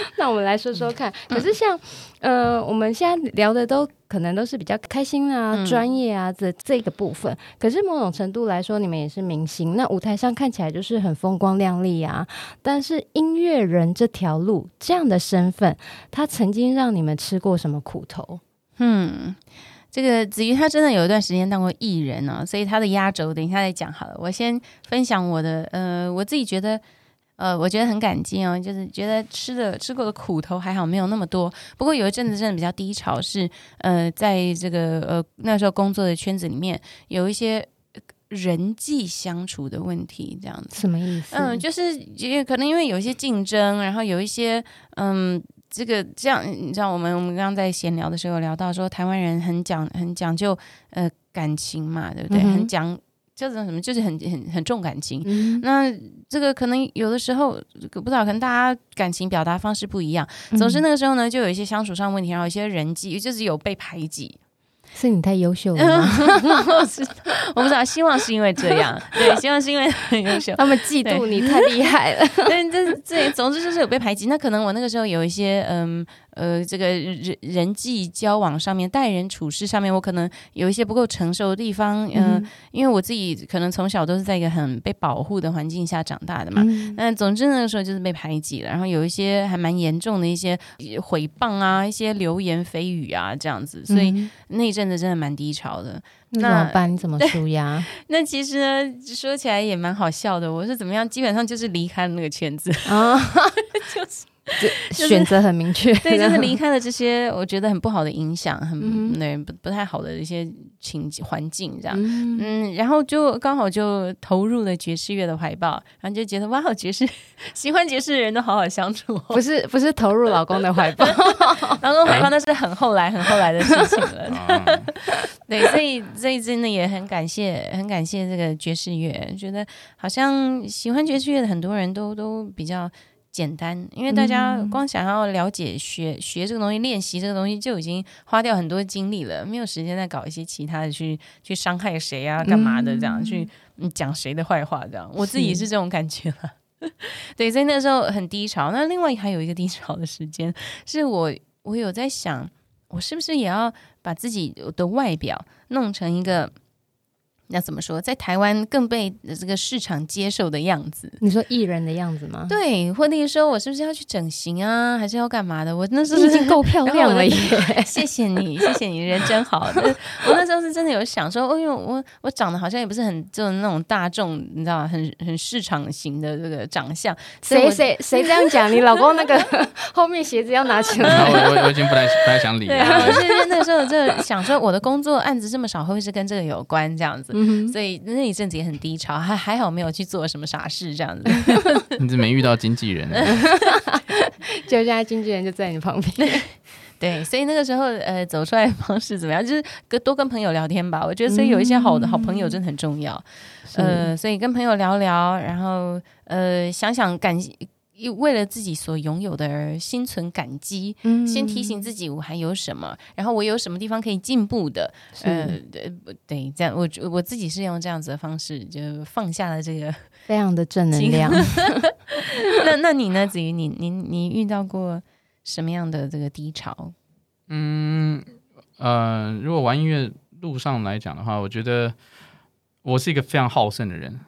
那我们来说说看，可是像呃，我们现在聊的都可能都是比较开心啊、专业啊这这个部分。可是某种程度来说，你们也是明星，那舞台上看起来就是很风光亮丽啊。但是音乐人这条路，这样的身份，他曾经让你们吃过什么苦头？嗯。这个子瑜他真的有一段时间当过艺人呢、哦，所以他的压轴等一下再讲好了。我先分享我的，呃，我自己觉得，呃，我觉得很感激哦，就是觉得吃的吃过的苦头还好没有那么多。不过有一阵子真的比较低潮，是呃，在这个呃那时候工作的圈子里面有一些人际相处的问题，这样子。什么意思？嗯，就是因为可能因为有一些竞争，然后有一些嗯。这个这样，你知道，我们我们刚刚在闲聊的时候有聊到说，台湾人很讲很讲究呃感情嘛，对不对？嗯、很讲叫做什么，就是很很很重感情。嗯、那这个可能有的时候不知道，可能大家感情表达方式不一样。总之那个时候呢，就有一些相处上问题，然后有一些人际就是有被排挤。是你太优秀了吗？我不知道，希望是因为这样。对，希望是因为很优秀，他们嫉妒你太厉害了。对，这这总之就是有被排挤。那可能我那个时候有一些嗯。呃，这个人人际交往上面，待人处事上面，我可能有一些不够成熟的地方。嗯、呃，因为我自己可能从小都是在一个很被保护的环境下长大的嘛。那、嗯、总之那个时候就是被排挤了，然后有一些还蛮严重的一些诽谤啊，一些流言蜚语啊这样子，所以那一阵子真的蛮低潮的。那怎么办？你怎么舒压？那其实呢，说起来也蛮好笑的。我是怎么样？基本上就是离开了那个圈子啊，就是。选择很明确，对，就是离 开了这些我觉得很不好的影响，很对不不太好的一些情环境这样，嗯，然后就刚好就投入了爵士乐的怀抱，然后就觉得哇，爵士喜欢爵士的人都好好相处，不是不是投入老公的怀抱，老公怀抱那是很后来很后来的事情了，对，所以所以真的也很感谢很感谢这个爵士乐，觉得好像喜欢爵士乐的很多人都都比较。简单，因为大家光想要了解学、嗯、学这个东西、练习这个东西，就已经花掉很多精力了，没有时间再搞一些其他的去去伤害谁啊、干嘛的这样、嗯、去讲谁的坏话这样。我自己是这种感觉了，对，所以那时候很低潮。那另外还有一个低潮的时间，是我我有在想，我是不是也要把自己的外表弄成一个。那怎么说，在台湾更被这个市场接受的样子？你说艺人的样子吗？对，或者说我是不是要去整形啊，还是要干嘛的？我那时候已经够漂亮了耶！谢谢你，谢谢你，人真好。我那时候是真的有想说，哦呦，我我长得好像也不是很就是那种大众，你知道吗？很很市场型的这个长相。谁谁 谁这样讲？你老公那个后面鞋子要拿起来。我 我我已经不太不太想理了。我是那时候就想说，我的工作案子这么少，会不会是跟这个有关？这样子。嗯、所以那一阵子也很低潮，还还好没有去做什么傻事这样子。你怎么没遇到经纪人？就现在经纪人就在你旁边。对，所以那个时候呃，走出来的方式怎么样？就是跟多跟朋友聊天吧。我觉得所以有一些好的好朋友真的很重要。嗯、呃，所以跟朋友聊聊，然后呃，想想感。为了自己所拥有的而心存感激，嗯，先提醒自己我还有什么，然后我有什么地方可以进步的，呃、对，这样我我自己是用这样子的方式就放下了这个，非常的正能量。那那你呢？子瑜，你你你遇到过什么样的这个低潮？嗯呃，如果玩音乐路上来讲的话，我觉得我是一个非常好胜的人，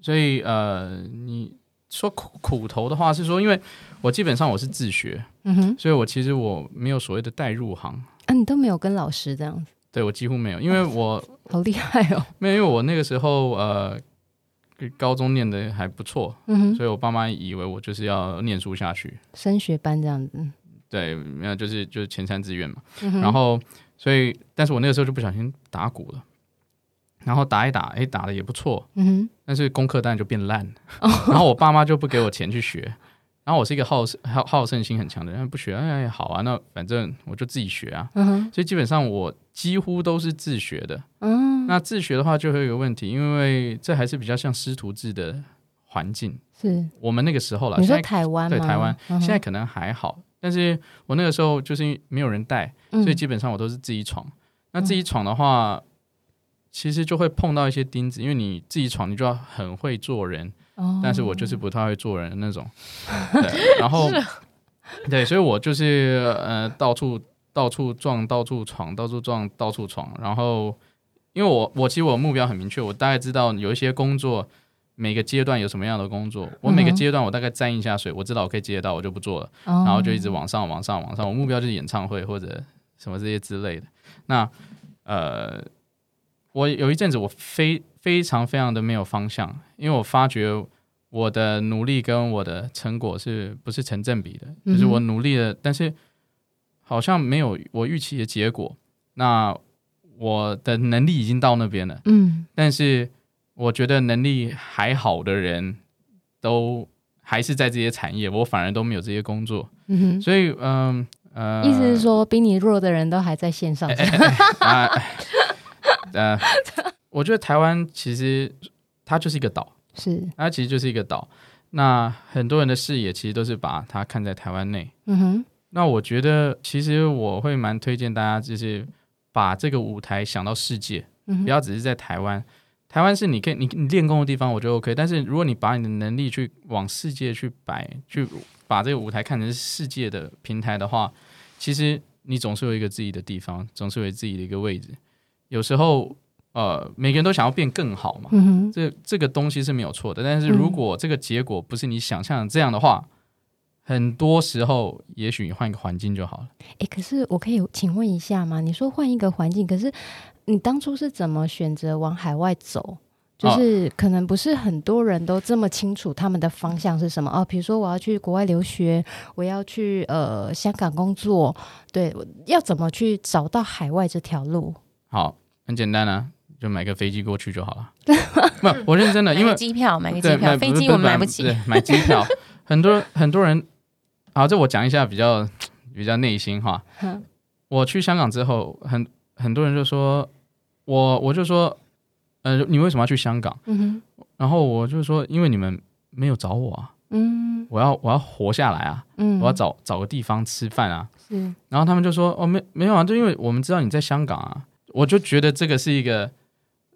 所以呃，你。说苦苦头的话是说，因为我基本上我是自学，嗯哼，所以我其实我没有所谓的带入行啊，你都没有跟老师这样子，对我几乎没有，因为我好厉害哦，没有，因为我那个时候呃，高中念的还不错，嗯哼，所以我爸妈以为我就是要念书下去，升学班这样子，对，没有就是就是前三志愿嘛，嗯，然后所以，但是我那个时候就不小心打鼓了。然后打一打，哎，打的也不错，嗯哼，但是功课当然就变烂，了、然后我爸妈就不给我钱去学，然后我是一个好好好胜心很强的人，不学，哎，好啊，那反正我就自己学啊，嗯哼，所以基本上我几乎都是自学的，嗯，那自学的话就会有一个问题，因为这还是比较像师徒制的环境，是。我们那个时候了，你说台湾吗？对，台湾，嗯、现在可能还好，但是我那个时候就是没有人带，所以基本上我都是自己闯，嗯、那自己闯的话。其实就会碰到一些钉子，因为你自己闯，你就要很会做人。哦、但是我就是不太会做人的那种。对，然后，对，所以我就是呃到处到处撞，到处闯，到处撞，到处闯。然后，因为我我其实我目标很明确，我大概知道有一些工作每个阶段有什么样的工作，我每个阶段我大概沾一下水，我知道我可以接得到，我就不做了。然后就一直往上，往上，往上。我目标就是演唱会或者什么这些之类的。那呃，我有一阵子我非非常非常的没有方向，因为我发觉。我的努力跟我的成果是不是成正比的？就是我努力了，但是好像没有我预期的结果。那我的能力已经到那边了，嗯，但是我觉得能力还好的人都还是在这些产业，我反而都没有这些工作。嗯哼，所以嗯呃，意思是说比你弱的人都还在线上。呃，我觉得台湾其实它就是一个岛。是，它其实就是一个岛。那很多人的视野其实都是把它看在台湾内。嗯哼。那我觉得，其实我会蛮推荐大家，就是把这个舞台想到世界，嗯。不要只是在台湾。台湾是你可以你你练功的地方，我觉得 OK。但是如果你把你的能力去往世界去摆，去把这个舞台看成是世界的平台的话，其实你总是有一个自己的地方，总是有自己的一个位置。有时候。呃，每个人都想要变更好嘛，嗯、这这个东西是没有错的。但是如果这个结果不是你想象的这样的话，嗯、很多时候也许你换一个环境就好了。哎，可是我可以请问一下吗？你说换一个环境，可是你当初是怎么选择往海外走？就是可能不是很多人都这么清楚他们的方向是什么哦。比如说我要去国外留学，我要去呃香港工作，对，要怎么去找到海外这条路？好，很简单啊。就买个飞机过去就好了。不，我认真的，因为机票买个机票，飞机我买不起。买机票，很多很多人，好，这我讲一下比较比较内心话。我去香港之后，很很多人就说，我我就说，呃，你为什么要去香港？然后我就说，因为你们没有找我啊。嗯。我要我要活下来啊。嗯。我要找找个地方吃饭啊。是。然后他们就说，哦，没没有啊，就因为我们知道你在香港啊。我就觉得这个是一个。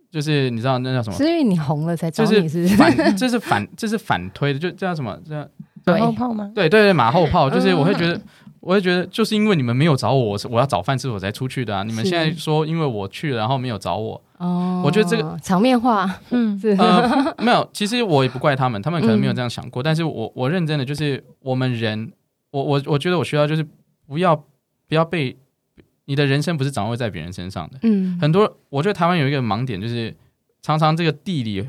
就是你知道那叫什么？是因为你红了才找你，是不是？反，这是反，这是反推的，就叫什么？叫马后炮吗？对对对，马后炮。就是我会觉得，我会觉得，就是因为你们没有找我，我我要找饭吃，我才出去的啊！你们现在说因为我去了，然后没有找我，哦，我觉得这个场面话，嗯，呃，没有。其实我也不怪他们，他们可能没有这样想过。但是我我认真的，就是我们人，我我我觉得我需要就是不要不要被。你的人生不是掌握在别人身上的。嗯，很多我觉得台湾有一个盲点，就是常常这个地理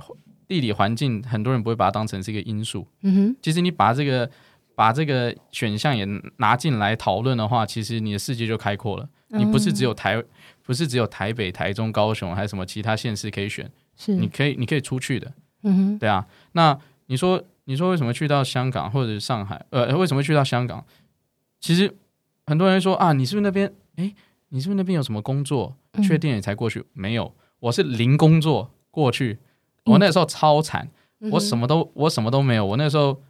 地理环境，很多人不会把它当成是一个因素。嗯哼，其实你把这个把这个选项也拿进来讨论的话，其实你的世界就开阔了。你不是只有台，不是只有台北、台中、高雄，还有什么其他县市可以选？是，你可以你可以出去的。嗯哼，对啊。那你说你说为什么去到香港或者是上海？呃，为什么去到香港？其实很多人说啊，你是不是那边？诶。你是不是那边有什么工作？确定你才过去？嗯、没有，我是零工作过去。我那时候超惨，嗯、我什么都我什么都没有。我那时候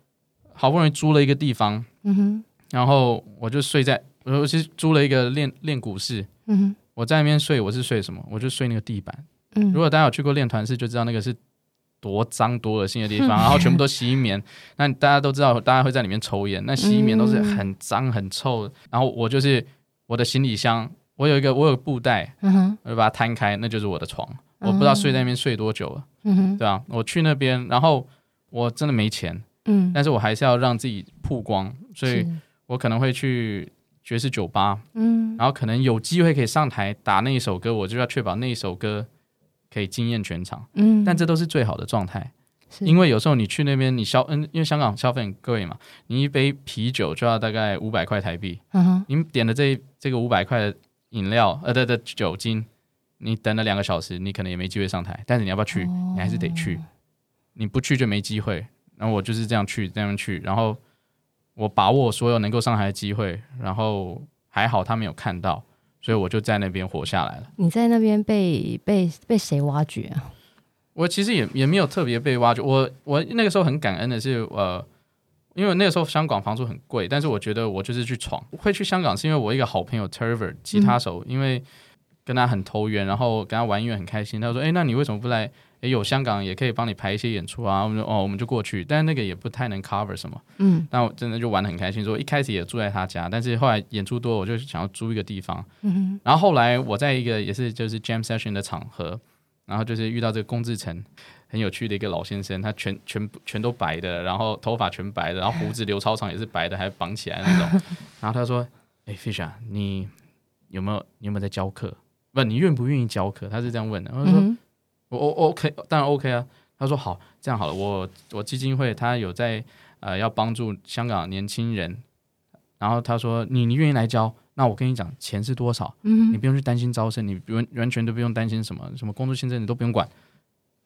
好不容易租了一个地方，嗯、哼然后我就睡在，我其实租了一个练练鼓室。嗯、哼我在那边睡，我是睡什么？我就睡那个地板。嗯、如果大家有去过练团室，就知道那个是多脏多恶心的地方，嗯、然后全部都吸棉。那大家都知道，大家会在里面抽烟，那吸棉都是很脏很臭。然后我就是我的行李箱。我有一个，我有个布袋，嗯、哼。我就把它摊开，那就是我的床。嗯、我不知道睡在那边睡多久了，嗯、哼。对吧？我去那边，然后我真的没钱，嗯、但是我还是要让自己曝光，所以我可能会去爵士酒吧，嗯、然后可能有机会可以上台打那一首歌，我就要确保那一首歌可以惊艳全场，嗯、但这都是最好的状态，因为有时候你去那边，你消，嗯，因为香港消费很贵嘛，你一杯啤酒就要大概五百块台币，嗯、哼。你点的这这个五百块的。饮料，呃，对对，酒精，你等了两个小时，你可能也没机会上台。但是你要不要去？哦、你还是得去。你不去就没机会。然后我就是这样去，这样去。然后我把握所有能够上台的机会。然后还好他没有看到，所以我就在那边活下来了。你在那边被被被谁挖掘啊？我其实也也没有特别被挖掘。我我那个时候很感恩的是，呃。因为那个时候香港房租很贵，但是我觉得我就是去闯。会去香港是因为我一个好朋友 Terver 吉他手，嗯、因为跟他很投缘，然后跟他玩音乐很开心。他说：“哎，那你为什么不来？诶，有香港也可以帮你排一些演出啊，我们就哦，我们就过去，但是那个也不太能 cover 什么，嗯，那我真的就玩得很开心，说一开始也住在他家，但是后来演出多，我就想要租一个地方，嗯，然后后来我在一个也是就是 jam session 的场合，然后就是遇到这个龚志成，很有趣的一个老先生，他全全全都白的，然后头发全白的，然后胡子留超长也是白的，还绑起来那种，然后他说，哎，Fish 你有没有你有没有在教课？不，你愿不愿意教课？他是这样问的，我说。嗯我我 OK，当然 OK 啊。他说好，这样好了，我我基金会他有在呃要帮助香港年轻人，然后他说你你愿意来教，那我跟你讲钱是多少，嗯，你不用去担心招生，你完完全都不用担心什么什么工作签证你都不用管，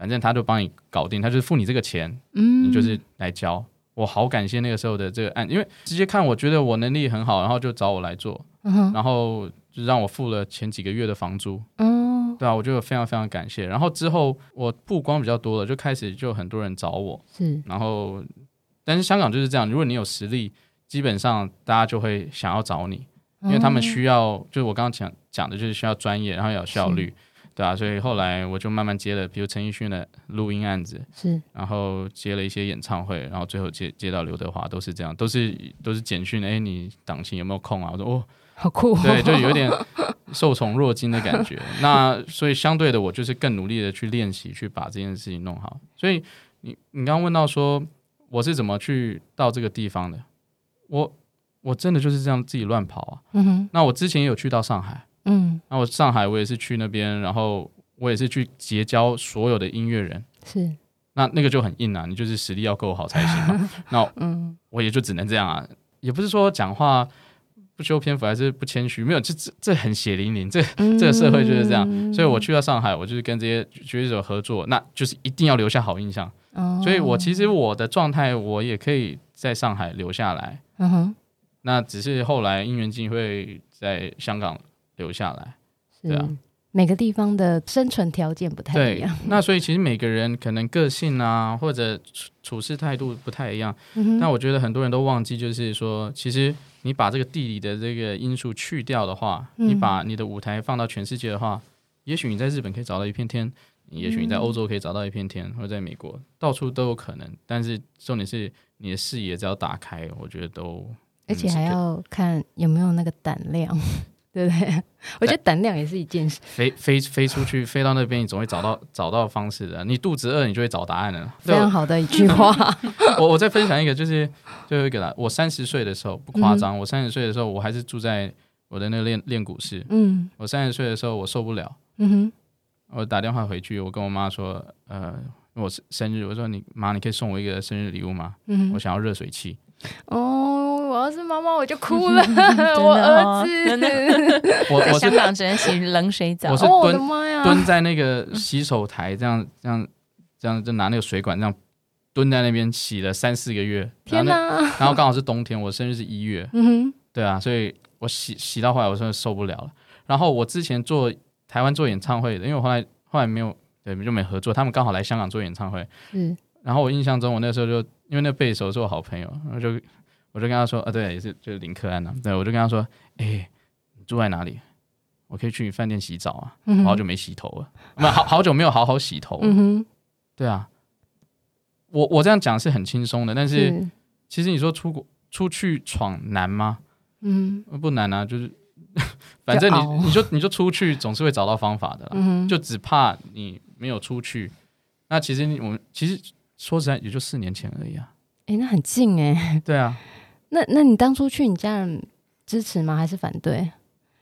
反正他就帮你搞定，他就是付你这个钱，嗯，你就是来交。我好感谢那个时候的这个案，因为直接看我觉得我能力很好，然后就找我来做，嗯，然后就让我付了前几个月的房租，嗯。对啊，我就非常非常感谢。然后之后我曝光比较多了，就开始就很多人找我。是，然后但是香港就是这样，如果你有实力，基本上大家就会想要找你，因为他们需要，嗯、就是我刚刚讲讲的，就是需要专业，然后要有效率，对啊，所以后来我就慢慢接了，比如陈奕迅的录音案子，是，然后接了一些演唱会，然后最后接接到刘德华，都是这样，都是都是简讯，哎，你档期有没有空啊？我说哦。好酷，哦对，就有点受宠若惊的感觉。那所以相对的，我就是更努力的去练习，去把这件事情弄好。所以你你刚刚问到说我是怎么去到这个地方的，我我真的就是这样自己乱跑啊。嗯哼。那我之前也有去到上海，嗯，那我上海我也是去那边，然后我也是去结交所有的音乐人。是。那那个就很硬啊，你就是实力要够好才行嘛。那嗯，我也就只能这样啊，也不是说讲话。不修篇幅还是不谦虚，没有，这这这很血淋淋，这这个社会就是这样。嗯、所以我去到上海，我就是跟这些学者合作，那就是一定要留下好印象。哦、所以我其实我的状态，我也可以在上海留下来。嗯哼，那只是后来因缘际会在香港留下来，对啊。每个地方的生存条件不太一样，那所以其实每个人可能个性啊，或者处处事态度不太一样。嗯哼。那我觉得很多人都忘记，就是说，其实你把这个地理的这个因素去掉的话，嗯、你把你的舞台放到全世界的话，也许你在日本可以找到一片天，也许你在欧洲可以找到一片天，嗯、或者在美国到处都有可能。但是重点是你的视野只要打开，我觉得都而且还要看有没有那个胆量。对不对？我觉得胆量也是一件事。飞飞飞出去，飞到那边，你总会找到找到方式的。你肚子饿，你就会找答案了。非常好的一句话。我我再分享一个，就是最后一个啦。我三十岁的时候不夸张，嗯、我三十岁的时候我还是住在我的那个练练鼓室。嗯。我三十岁的时候我受不了。嗯哼。我打电话回去，我跟我妈说，呃，我生日，我说你妈，你可以送我一个生日礼物吗？嗯。我想要热水器。哦，我要是妈妈我就哭了。我儿子，我我香港只能洗冷水澡。我是蹲蹲在那个洗手台，这样这样这样就拿那个水管这样蹲在那边洗了三四个月。天哪！然后刚好是冬天，我生日是一月。嗯哼。对啊，所以我洗洗到后来我真的受不了了。然后我之前做台湾做演唱会的，因为我后来后来没有对就没合作，他们刚好来香港做演唱会。嗯。然后我印象中，我那时候就因为那贝手是我好朋友，然后就我就跟他说啊，对，也是就是林克安呐、啊，对，我就跟他说，哎，你住在哪里？我可以去你饭店洗澡啊，好久没洗头了，好好久没有好好洗头。嗯哼，对啊，我我这样讲是很轻松的，但是，是其实你说出国出去闯难吗？嗯，不难啊，就是 反正你就你就你就出去总是会找到方法的啦，嗯、就只怕你没有出去。那其实我们其实。说实在，也就四年前而已啊！哎、欸，那很近哎、欸。对啊。那那你当初去，你家人支持吗？还是反对？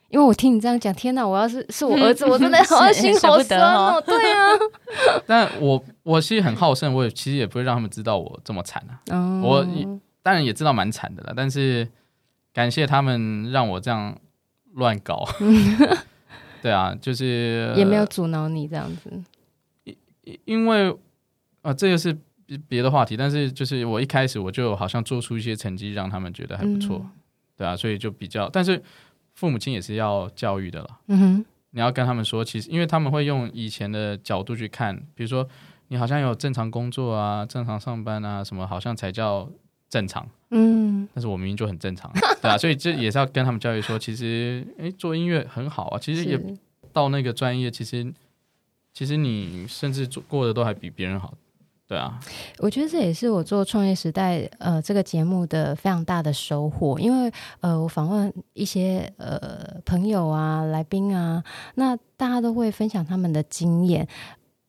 因为我听你这样讲，天哪！我要是是我儿子，嗯、我真的 好心好酸哦。哦对啊。但我我其实很好胜，我也其实也不会让他们知道我这么惨啊。嗯、我当然也知道蛮惨的了，但是感谢他们让我这样乱搞。对啊，就是也没有阻挠你这样子。因因为啊，这个是。别的话题，但是就是我一开始我就好像做出一些成绩，让他们觉得还不错，嗯、对啊，所以就比较，但是父母亲也是要教育的了。嗯哼，你要跟他们说，其实因为他们会用以前的角度去看，比如说你好像有正常工作啊，正常上班啊，什么好像才叫正常。嗯，但是我明明就很正常，对啊，所以这也是要跟他们教育说，其实诶，做音乐很好啊，其实也到那个专业，其实其实你甚至做过的都还比别人好。对啊，我觉得这也是我做创业时代呃这个节目的非常大的收获，因为呃我访问一些呃朋友啊、来宾啊，那大家都会分享他们的经验。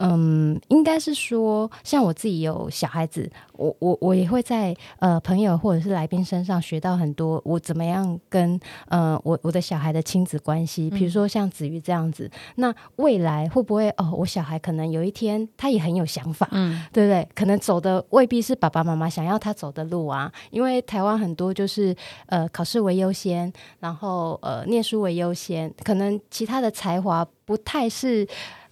嗯，应该是说，像我自己有小孩子，我我我也会在呃朋友或者是来宾身上学到很多，我怎么样跟呃我我的小孩的亲子关系，比如说像子瑜这样子，嗯、那未来会不会哦，我小孩可能有一天他也很有想法，嗯，对不对？可能走的未必是爸爸妈妈想要他走的路啊，因为台湾很多就是呃考试为优先，然后呃念书为优先，可能其他的才华不太是。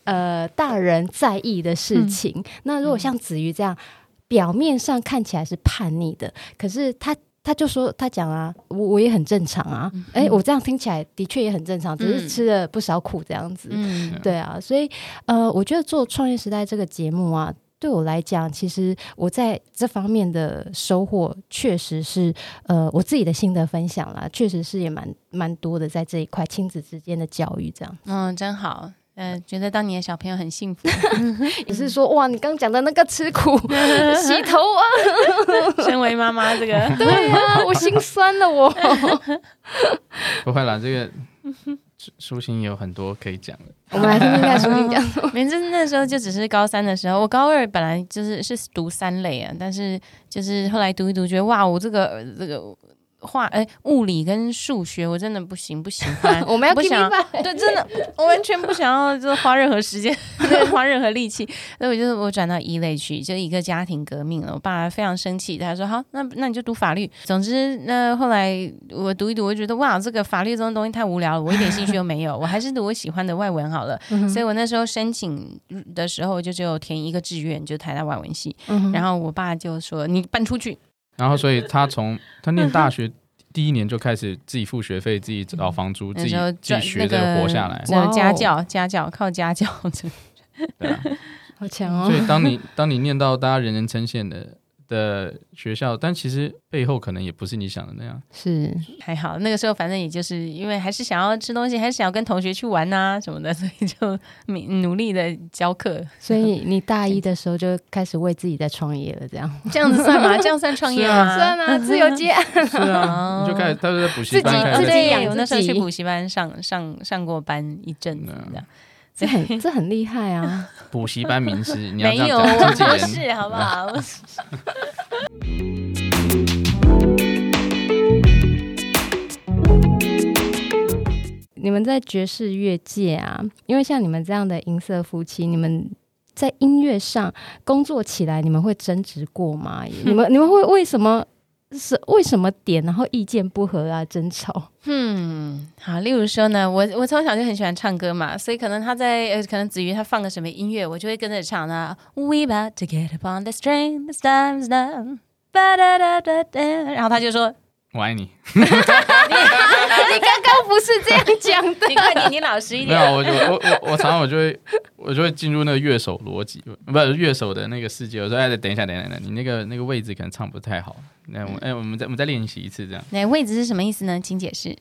呃，大人在意的事情。嗯、那如果像子瑜这样，嗯、表面上看起来是叛逆的，可是他他就说他讲啊，我我也很正常啊。哎、嗯欸，我这样听起来的确也很正常，嗯、只是吃了不少苦这样子。嗯，对啊，所以呃，我觉得做创业时代这个节目啊，对我来讲，其实我在这方面的收获，确实是呃我自己的心得分享啦，确实是也蛮蛮多的，在这一块亲子之间的教育这样。嗯，真好。呃，觉得当你的小朋友很幸福，也是说哇，你刚讲的那个吃苦 洗头啊？身为妈妈，这个对啊，我心酸了我。不会啦，这个舒心有很多可以讲的。我们来听听看舒心讲。明知那时候就只是高三的时候，我高二本来就是是读三类啊，但是就是后来读一读，觉得哇，我这个这个。画哎，物理跟数学我真的不行，不喜欢。我们要不想对，真的我完全不想要，就花任何时间，花任何力气。所以我就我转到一类去，就一个家庭革命了。我爸非常生气，他说：“好，那那你就读法律。”总之，那后来我读一读，我觉得哇，这个法律这种东西太无聊了，我一点兴趣都没有。我还是读我喜欢的外文好了。所以我那时候申请的时候，就只有填一个志愿，就台大外文系。然后我爸就说：“你搬出去。”然后，所以他从 他念大学第一年就开始自己付学费，自己找房租，自己自己学着活下来。家教，家教靠家教，对啊，好强哦！所以当你当你念到大家人人称羡的。的学校，但其实背后可能也不是你想的那样。是还好，那个时候反正也就是因为还是想要吃东西，还是想要跟同学去玩啊什么的，所以就努力的教课。所以你大一的时候就开始为自己在创业了，这样这样子算吗？这样算创业吗？算啊，自由接案。是啊，你就开始他就在补习班开始，自己自己养。我那时候去补习班上上上过班一阵子，这样。这很这很厉害啊！补习班名师，你没有，不是，好不好？你们在爵士乐界啊，因为像你们这样的银色夫妻，你们在音乐上工作起来，你们会争执过吗？你们你们会为什么？是为什么点，然后意见不合啊，争吵？嗯，好，例如说呢，我我从小就很喜欢唱歌嘛，所以可能他在呃，可能子瑜他放个什么音乐，我就会跟着唱啊。We about to get upon the train, the time's done，然后他就说。我爱你。不是这样讲的？你快点，你老实一点。没有，我就我我我常常我就会 我就会进入那个乐手逻辑，不是乐手的那个世界。我说哎，等一下，等一下，等一下，你那个那个位置可能唱不太好。那我哎，我们再我们再练习一次，这样。那位置是什么意思呢？请解释。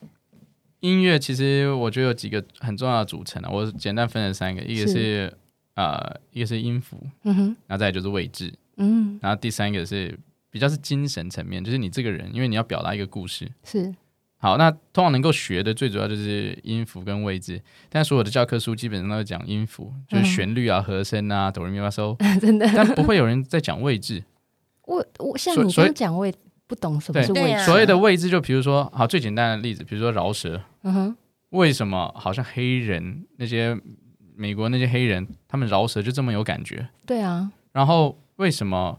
音乐其实我觉得有几个很重要的组成啊，我简单分了三个，一个是呃，一个是音符，嗯哼，然后再就是位置，嗯，然后第三个是。比较是精神层面，就是你这个人，因为你要表达一个故事，是好。那通常能够学的最主要就是音符跟位置，但所有的教科书基本上都讲音符，就是旋律啊、和声啊、哆来咪发嗦，真的，但不会有人在讲位置。我我像你刚讲位，不懂什么是位置。所谓的位置，就比如说，好，最简单的例子，比如说饶舌，嗯哼，为什么好像黑人那些美国那些黑人，他们饶舌就这么有感觉？对啊，然后为什么？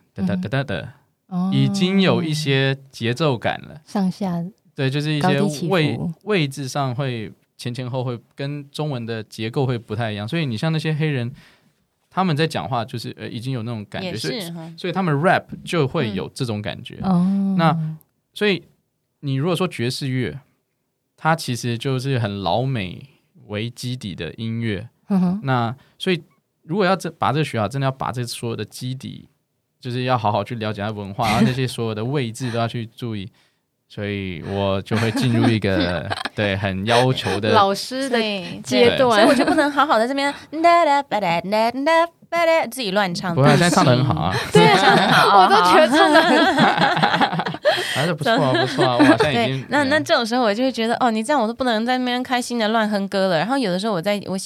哒哒哒哒哒，已经有一些节奏感了。上下对，就是一些位位置上会前前后会跟中文的结构会不太一样。所以你像那些黑人，他们在讲话就是呃已经有那种感觉，是所以所以他们 rap 就会有这种感觉。哦、嗯，那所以你如果说爵士乐，它其实就是很老美为基底的音乐。嗯哼，那所以如果要这把这个学好，真的要把这所有的基底，就是要好好去了解它文化，然后那些所有的位置都要去注意。所以我就会进入一个 对很要求的老师的阶段，所以我就不能好好在这边自己乱唱。不会，现在唱的很好啊，对，唱的很好，我都觉得唱的很好。还是不错啊，不错啊，我好像已 经。那那这种时候，我就会觉得，哦，你这样我都不能在那边开心的乱哼歌了。然后有的时候，我在我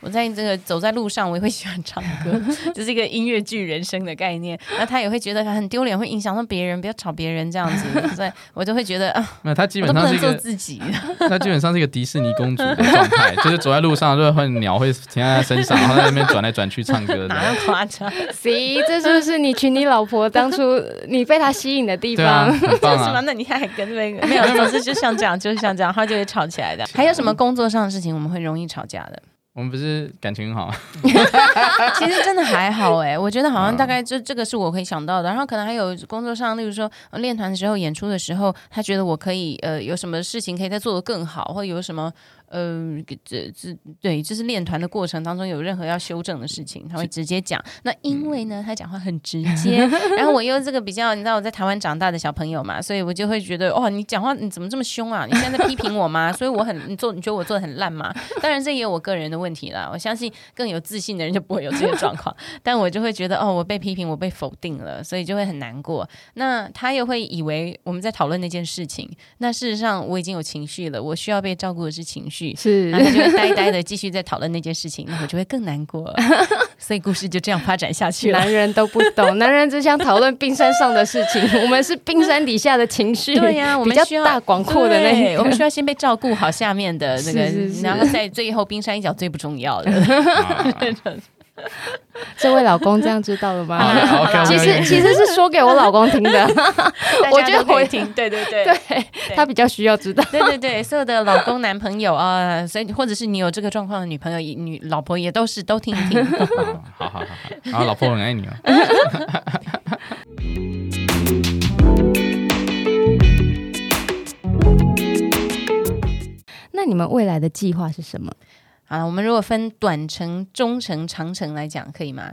我在这个走在路上，我也会喜欢唱歌，这是一个音乐剧人生的概念。那他也会觉得他很丢脸，会影响到别人，不要吵别人这样子。所以我就会觉得啊，那他基本上是一个自己，他基本上是一个迪士尼公主的状态，就是走在路上，就会鸟会停在他身上，然后在那边转来转去唱歌的。哪有夸张？See，这是不是你娶你老婆当初你被他吸引的地方？很棒啊、是吗？那你还跟那个没有？总之就像这样，就是像这样，他就会吵起来的。还有什么工作上的事情我们会容易吵架的？我们不是感情很好，其实真的还好哎。我觉得好像大概这这个是我可以想到的。然后可能还有工作上，例如说练团的时候、演出的时候，他觉得我可以呃有什么事情可以再做得更好，或者有什么。呃，这这对，就是练团的过程当中有任何要修正的事情，他会直接讲。那因为呢，他讲话很直接，然后我又这个比较，你知道我在台湾长大的小朋友嘛，所以我就会觉得，哦，你讲话你怎么这么凶啊？你现在在批评我吗？所以我很，你做你觉得我做的很烂吗？当然这也有我个人的问题啦。我相信更有自信的人就不会有这些状况，但我就会觉得，哦，我被批评，我被否定了，所以就会很难过。那他又会以为我们在讨论那件事情，那事实上我已经有情绪了，我需要被照顾的是情绪。是，然后他就会呆呆的继续在讨论那件事情，那我就会更难过，所以故事就这样发展下去了。男人都不懂，男人只想讨论冰山上的事情，我们是冰山底下的情绪。对呀、啊，我们需要大广阔的那个，我们需要先被照顾好下面的那个，是是是，然后在最后冰山一角最不重要的。这位老公这样知道了吗？Okay, 其实其实是说给我老公听的，我觉得会听。对 对对，对，对他比较需要知道。对对对，所有的老公、男朋友啊，所以或者是你有这个状况的女朋友、女老婆也都是都听一听。好好好好，老婆很爱你哦。那你们未来的计划是什么？啊，我们如果分短程、中程、长程来讲，可以吗？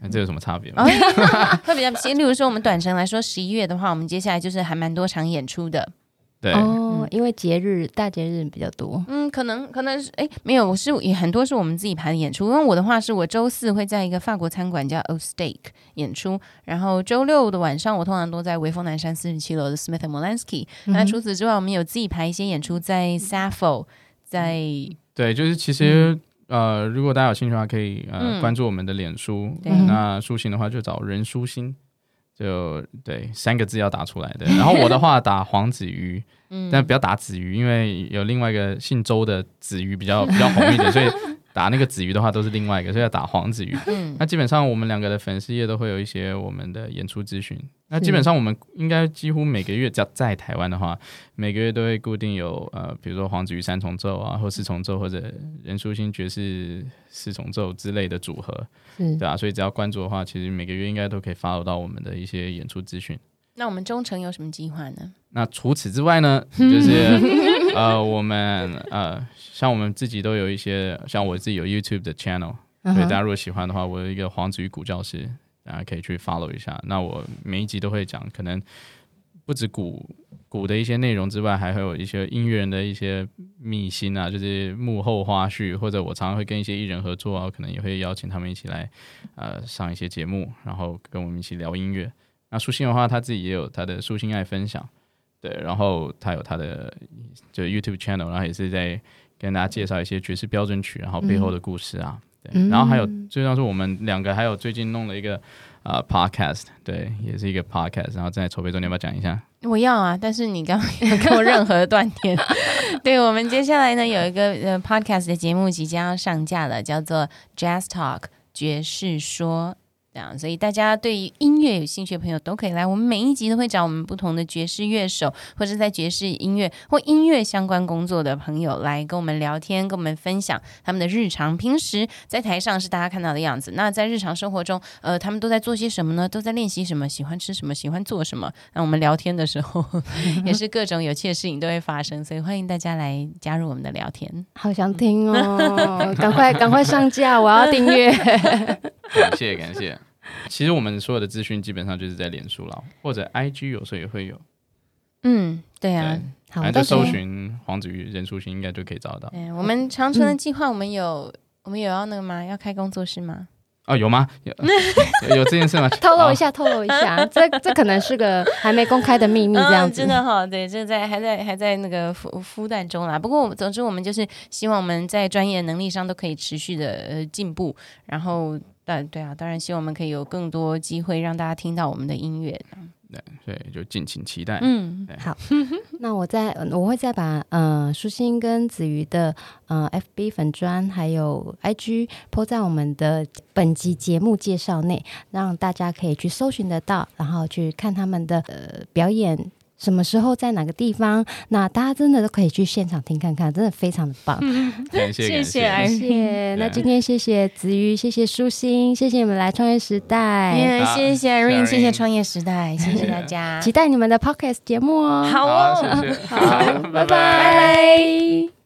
那这有什么差别吗？会比较先，例如说，我们短程来说，十一月的话，我们接下来就是还蛮多场演出的。对哦，因为节日、大节日比较多。嗯，可能可能是哎，没有，我是也很多是我们自己排的演出。因为我的话是我周四会在一个法国餐馆叫 Au Steak 演出，然后周六的晚上我通常都在威风南山四十七楼的 Smith and Wollensky。那除此之外，我们有自己排一些演出在 Sappho，在。对，就是其实、嗯、呃，如果大家有兴趣的话，可以呃、嗯、关注我们的脸书。那书信的话，就找任书欣，就对三个字要打出来的。然后我的话打黄子瑜，但不要打子瑜，因为有另外一个姓周的子瑜比较比较红一点，所以。打那个子瑜的话都是另外一个，所以要打黄子瑜。嗯，那基本上我们两个的粉丝页都会有一些我们的演出资讯。那基本上我们应该几乎每个月只要在台湾的话，每个月都会固定有呃，比如说黄子瑜三重奏啊，或四重奏，或者任书心爵士四重奏之类的组合，对啊，所以只要关注的话，其实每个月应该都可以 follow 到我们的一些演出资讯。那我们中诚有什么计划呢？那除此之外呢，就是 呃，我们呃，像我们自己都有一些，像我自己有 YouTube 的 channel，所以大家如果喜欢的话，我有一个黄子瑜古教室，大家可以去 follow 一下。那我每一集都会讲，可能不止古古的一些内容之外，还会有一些音乐人的一些秘辛啊，就是幕后花絮，或者我常常会跟一些艺人合作啊，可能也会邀请他们一起来呃上一些节目，然后跟我们一起聊音乐。那舒心的话，他自己也有他的舒心爱分享，对，然后他有他的就 YouTube channel，然后也是在跟大家介绍一些爵士标准曲，然后背后的故事啊，嗯、对，然后还有最重要是我们两个还有最近弄了一个啊、呃、podcast，对，也是一个 podcast，然后正在筹备中，你要不要讲一下？我要啊，但是你刚刚没 有给我任何的断点。对，我们接下来呢有一个呃 podcast 的节目即将要上架了，叫做 Jazz Talk 爵士说。这样，所以大家对于音乐有兴趣的朋友都可以来。我们每一集都会找我们不同的爵士乐手，或者在爵士音乐或音乐相关工作的朋友来跟我们聊天，跟我们分享他们的日常。平时在台上是大家看到的样子，那在日常生活中，呃，他们都在做些什么呢？都在练习什么？喜欢吃什么？喜欢做什么？那我们聊天的时候，也是各种有趣的事情都会发生，所以欢迎大家来加入我们的聊天。好想听哦，赶快赶快上架，我要订阅。感 谢感谢。其实我们所有的资讯基本上就是在脸书了，或者 IG 有时候也会有。嗯，对啊，对好，反正搜寻黄子瑜、任淑欣应该就可以找到。对，我们长春的计划，我们有、嗯、我们有要那个吗？要开工作室吗？哦，有吗？有 有，这件事吗？透露一下，透露一下，这这可能是个还没公开的秘密，这样子。嗯、真的哈，对，这在还在还在那个孵孵蛋中啦。不过，总之我们就是希望我们在专业能力上都可以持续的呃进步，然后。但对啊，当然希望我们可以有更多机会让大家听到我们的音乐。对，所以就敬请期待。嗯，好，那我再我会再把呃舒心跟子瑜的呃 FB 粉砖还有 IG po 在我们的本集节目介绍内，让大家可以去搜寻得到，然后去看他们的呃表演。什么时候在哪个地方？那大家真的都可以去现场听看看，真的非常的棒。感谢谢谢谢谢。那今天谢谢子瑜，谢谢舒心，谢谢你们来创业时代。Yeah, 谢谢 Ring，谢谢创业时代，谢谢大家，期待你们的 Podcast 节目哦。好哦，谢谢，好，拜拜。拜拜。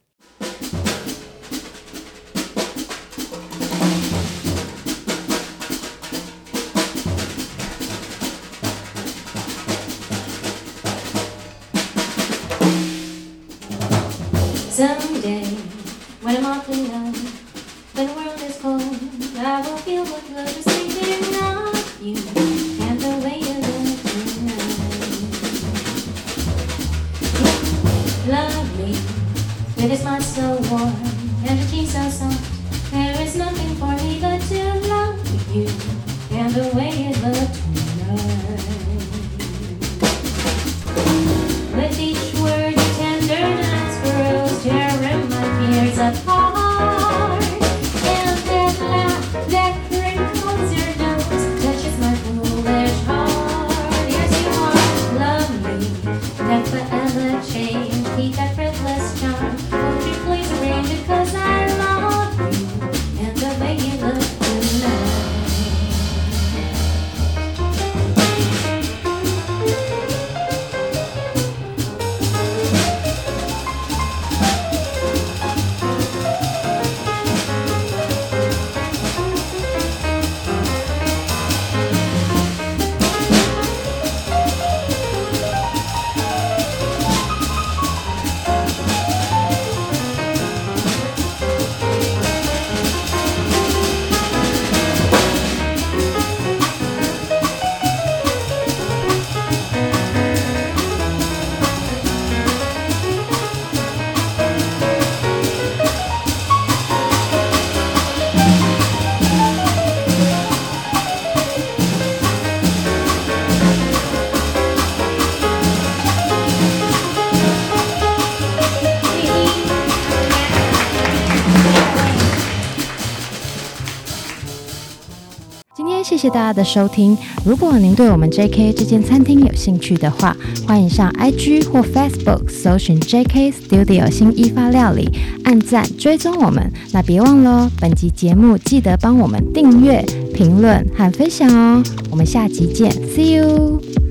谢谢大家的收听。如果您对我们 JK 这间餐厅有兴趣的话，欢迎上 IG 或 Facebook 搜寻 JK Studio 新一发料理，按赞追踪我们。那别忘了，本集节目记得帮我们订阅、评论和分享哦。我们下集见，See you。